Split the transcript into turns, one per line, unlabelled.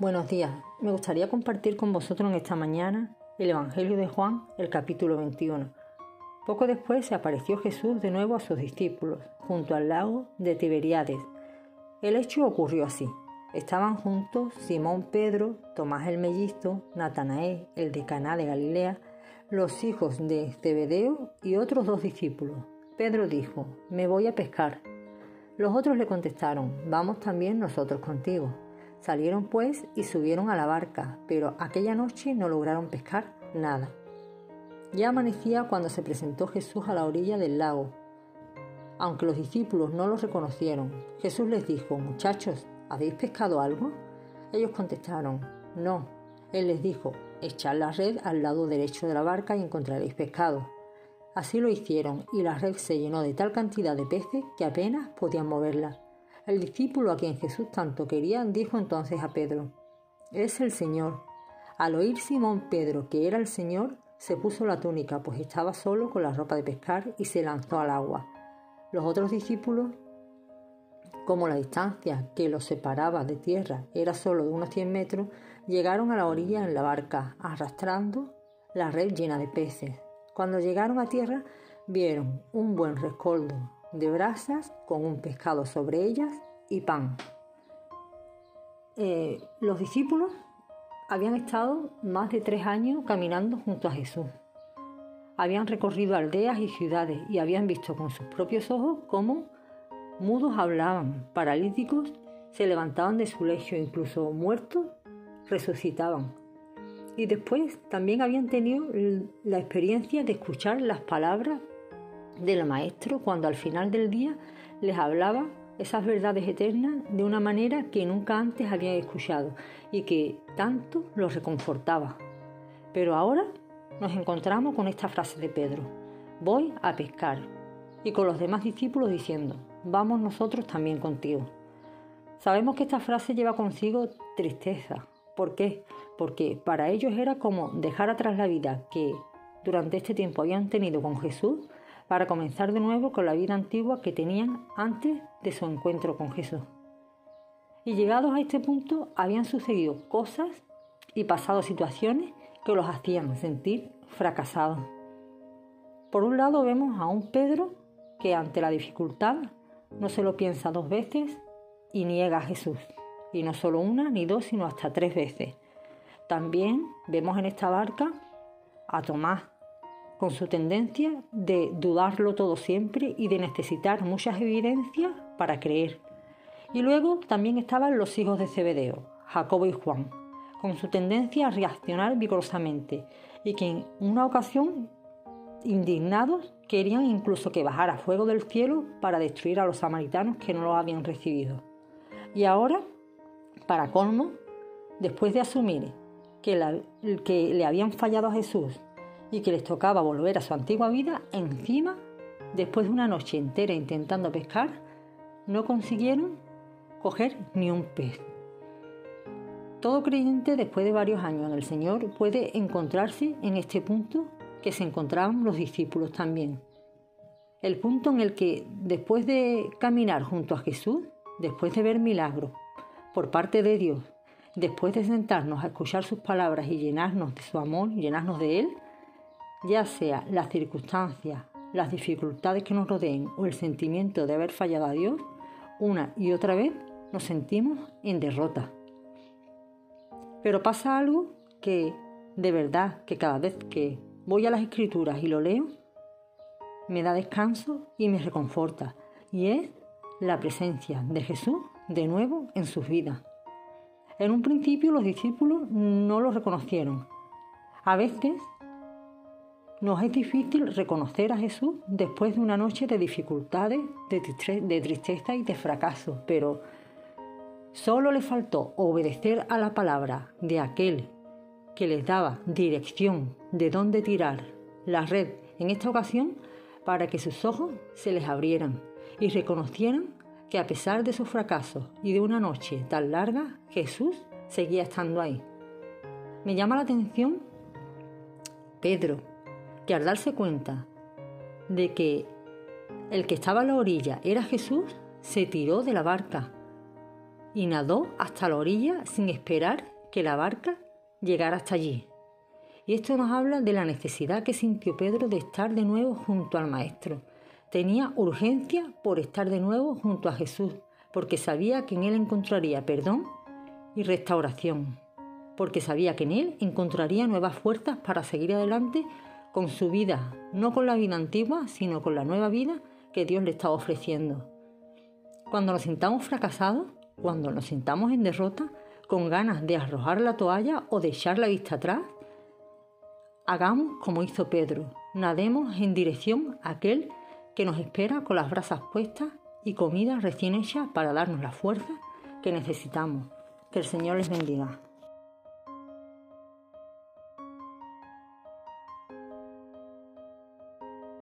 Buenos días. Me gustaría compartir con vosotros en esta mañana el Evangelio de Juan, el capítulo 21. Poco después se apareció Jesús de nuevo a sus discípulos, junto al lago de Tiberíades. El hecho ocurrió así. Estaban juntos Simón Pedro, Tomás el mellizo, Natanael, el de Caná de Galilea, los hijos de Zebedeo y otros dos discípulos. Pedro dijo, me voy a pescar. Los otros le contestaron, vamos también nosotros contigo. Salieron pues y subieron a la barca, pero aquella noche no lograron pescar nada. Ya amanecía cuando se presentó Jesús a la orilla del lago. Aunque los discípulos no lo reconocieron, Jesús les dijo, muchachos, ¿habéis pescado algo? Ellos contestaron, no. Él les dijo, echad la red al lado derecho de la barca y encontraréis pescado. Así lo hicieron, y la red se llenó de tal cantidad de peces que apenas podían moverla. El discípulo a quien Jesús tanto quería dijo entonces a Pedro, Es el Señor. Al oír Simón Pedro que era el Señor, se puso la túnica, pues estaba solo con la ropa de pescar, y se lanzó al agua. Los otros discípulos, como la distancia que los separaba de tierra era solo de unos 100 metros, llegaron a la orilla en la barca, arrastrando la red llena de peces. Cuando llegaron a tierra, vieron un buen rescoldo de brasas con un pescado sobre ellas y pan. Eh, los discípulos habían estado más de tres años caminando junto a Jesús. Habían recorrido aldeas y ciudades y habían visto con sus propios ojos cómo mudos hablaban, paralíticos se levantaban de su lecho, incluso muertos resucitaban. Y después también habían tenido la experiencia de escuchar las palabras del Maestro cuando al final del día les hablaba esas verdades eternas de una manera que nunca antes habían escuchado y que tanto los reconfortaba. Pero ahora nos encontramos con esta frase de Pedro, voy a pescar, y con los demás discípulos diciendo, vamos nosotros también contigo. Sabemos que esta frase lleva consigo tristeza. ¿Por qué? Porque para ellos era como dejar atrás la vida que durante este tiempo habían tenido con Jesús para comenzar de nuevo con la vida antigua que tenían antes de su encuentro con Jesús. Y llegados a este punto habían sucedido cosas y pasado situaciones que los hacían sentir fracasados. Por un lado vemos a un Pedro que ante la dificultad no se lo piensa dos veces y niega a Jesús. Y no solo una ni dos, sino hasta tres veces. También vemos en esta barca a Tomás, con su tendencia de dudarlo todo siempre y de necesitar muchas evidencias para creer. Y luego también estaban los hijos de Zebedeo, Jacobo y Juan, con su tendencia a reaccionar vigorosamente y que en una ocasión, indignados, querían incluso que bajara fuego del cielo para destruir a los samaritanos que no lo habían recibido. Y ahora, para colmo, después de asumir que, que le habían fallado a Jesús y que les tocaba volver a su antigua vida, encima, después de una noche entera intentando pescar, no consiguieron coger ni un pez. Todo creyente después de varios años en el Señor puede encontrarse en este punto que se encontraban los discípulos también. El punto en el que después de caminar junto a Jesús, después de ver milagros por parte de Dios, después de sentarnos a escuchar sus palabras y llenarnos de su amor, llenarnos de Él, ya sea las circunstancias, las dificultades que nos rodeen o el sentimiento de haber fallado a Dios, una y otra vez nos sentimos en derrota. Pero pasa algo que de verdad que cada vez que voy a las escrituras y lo leo, me da descanso y me reconforta, y es la presencia de Jesús de nuevo en sus vidas. En un principio los discípulos no lo reconocieron. A veces nos es difícil reconocer a Jesús después de una noche de dificultades, de, tristeza y de fracaso, pero solo le faltó obedecer a la palabra de aquel que les daba dirección de dónde tirar la red en esta ocasión para que sus ojos se les abrieran y reconocieran que a pesar de su fracaso y de una noche tan larga, Jesús seguía estando ahí. Me llama la atención Pedro, que al darse cuenta de que el que estaba a la orilla era Jesús, se tiró de la barca y nadó hasta la orilla sin esperar que la barca llegara hasta allí. Y esto nos habla de la necesidad que sintió Pedro de estar de nuevo junto al Maestro. Tenía urgencia por estar de nuevo junto a Jesús, porque sabía que en él encontraría perdón y restauración, porque sabía que en él encontraría nuevas fuerzas para seguir adelante con su vida, no con la vida antigua, sino con la nueva vida que Dios le estaba ofreciendo. Cuando nos sintamos fracasados, cuando nos sintamos en derrota, con ganas de arrojar la toalla o de echar la vista atrás, hagamos como hizo Pedro, nademos en dirección a aquel que nos espera con las brasas puestas y comida recién hecha para darnos la fuerza que necesitamos. Que el Señor les bendiga.